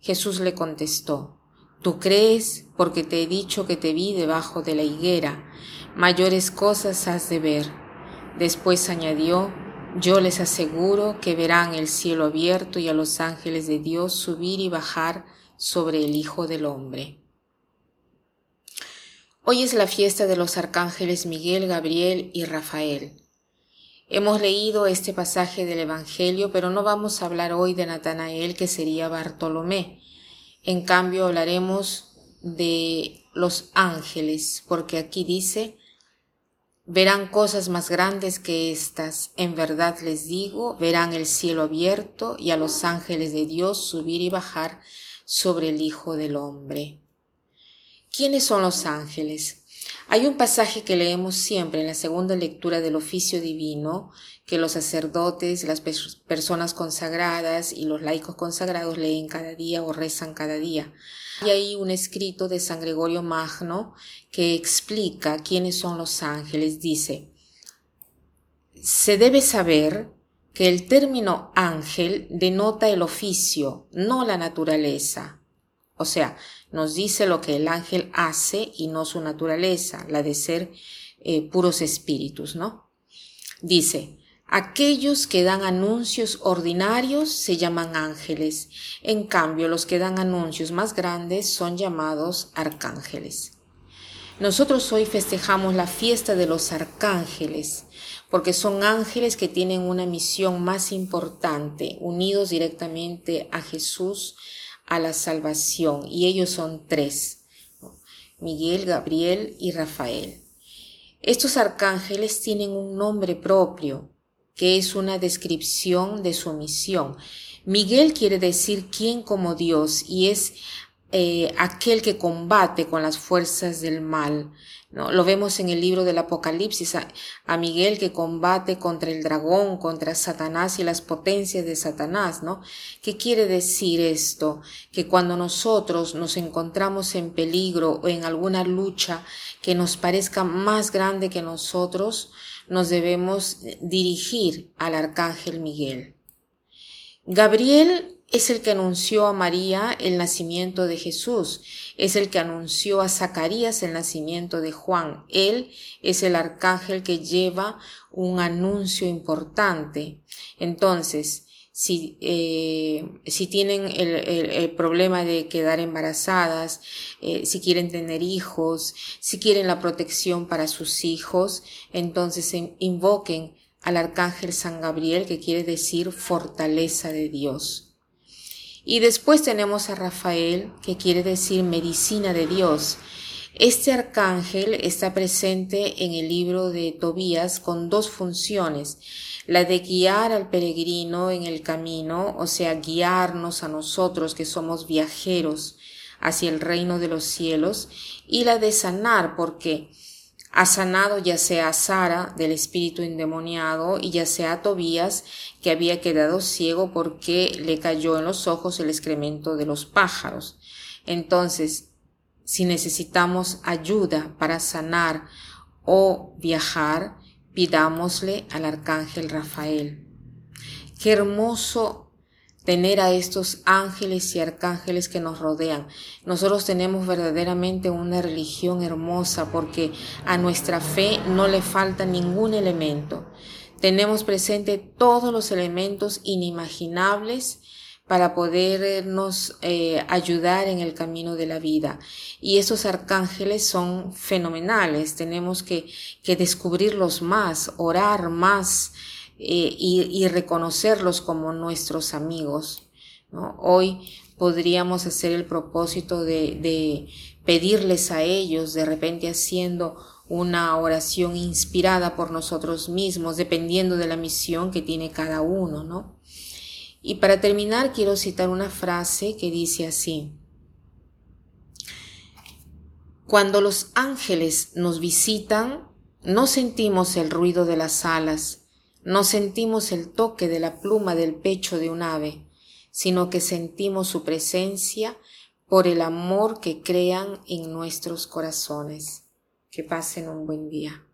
Jesús le contestó, Tú crees porque te he dicho que te vi debajo de la higuera, mayores cosas has de ver. Después añadió, Yo les aseguro que verán el cielo abierto y a los ángeles de Dios subir y bajar sobre el Hijo del Hombre. Hoy es la fiesta de los arcángeles Miguel, Gabriel y Rafael. Hemos leído este pasaje del Evangelio, pero no vamos a hablar hoy de Natanael, que sería Bartolomé. En cambio, hablaremos de los ángeles, porque aquí dice, verán cosas más grandes que estas. En verdad les digo, verán el cielo abierto y a los ángeles de Dios subir y bajar sobre el Hijo del Hombre. ¿Quiénes son los ángeles? Hay un pasaje que leemos siempre en la segunda lectura del oficio divino, que los sacerdotes, las personas consagradas y los laicos consagrados leen cada día o rezan cada día. Hay ahí un escrito de San Gregorio Magno que explica quiénes son los ángeles. Dice, se debe saber que el término ángel denota el oficio, no la naturaleza. O sea, nos dice lo que el ángel hace y no su naturaleza, la de ser eh, puros espíritus, ¿no? Dice, aquellos que dan anuncios ordinarios se llaman ángeles, en cambio los que dan anuncios más grandes son llamados arcángeles. Nosotros hoy festejamos la fiesta de los arcángeles, porque son ángeles que tienen una misión más importante, unidos directamente a Jesús, a la salvación y ellos son tres, Miguel, Gabriel y Rafael. Estos arcángeles tienen un nombre propio, que es una descripción de su misión. Miguel quiere decir quién como Dios y es eh, aquel que combate con las fuerzas del mal. ¿no? Lo vemos en el libro del Apocalipsis, a, Miguel que combate contra el dragón, contra Satanás y las potencias de Satanás. ¿no? ¿Qué quiere decir esto? Que cuando nosotros nos encontramos en peligro o en alguna lucha que nos parezca más grande que nosotros, nos debemos dirigir al arcángel Miguel. Gabriel es el que anunció a María el nacimiento de Jesús, es el que anunció a Zacarías el nacimiento de Juan. Él es el arcángel que lleva un anuncio importante. Entonces, si, eh, si tienen el, problema de quedar embarazadas, eh, si quieren tener hijos, si quieren la protección para sus hijos, entonces invoquen al arcángel San Gabriel, que quiere decir fortaleza de Dios. Y después tenemos a Rafael, que quiere decir medicina de Dios. Este arcángel está presente en el libro de Tobías con dos funciones, la de guiar al peregrino en el camino, o sea, guiarnos a nosotros que somos viajeros hacia el reino de los cielos, y la de sanar, porque ha sanado ya sea a Sara del espíritu endemoniado y ya sea a Tobías que había quedado ciego porque le cayó en los ojos el excremento de los pájaros. Entonces, si necesitamos ayuda para sanar o viajar, pidámosle al arcángel Rafael. Qué hermoso tener a estos ángeles y arcángeles que nos rodean. Nosotros tenemos verdaderamente una religión hermosa porque a nuestra fe no le falta ningún elemento. Tenemos presente todos los elementos inimaginables para podernos eh, ayudar en el camino de la vida. Y esos arcángeles son fenomenales. Tenemos que, que descubrirlos más, orar más, eh, y, reconocerlos como nuestros amigos. Hoy podríamos hacer el propósito de, de pedirles a ellos, de repente haciendo una oración inspirada por nosotros mismos, dependiendo de la misión que tiene cada uno, ¿no? Y para terminar quiero citar una frase que dice así. Cuando los ángeles nos visitan, no sentimos el ruido de las alas, no sentimos el toque de la pluma del pecho de un ave, sino que sentimos su presencia por el amor que crean en nuestros corazones. Que pasen un buen día.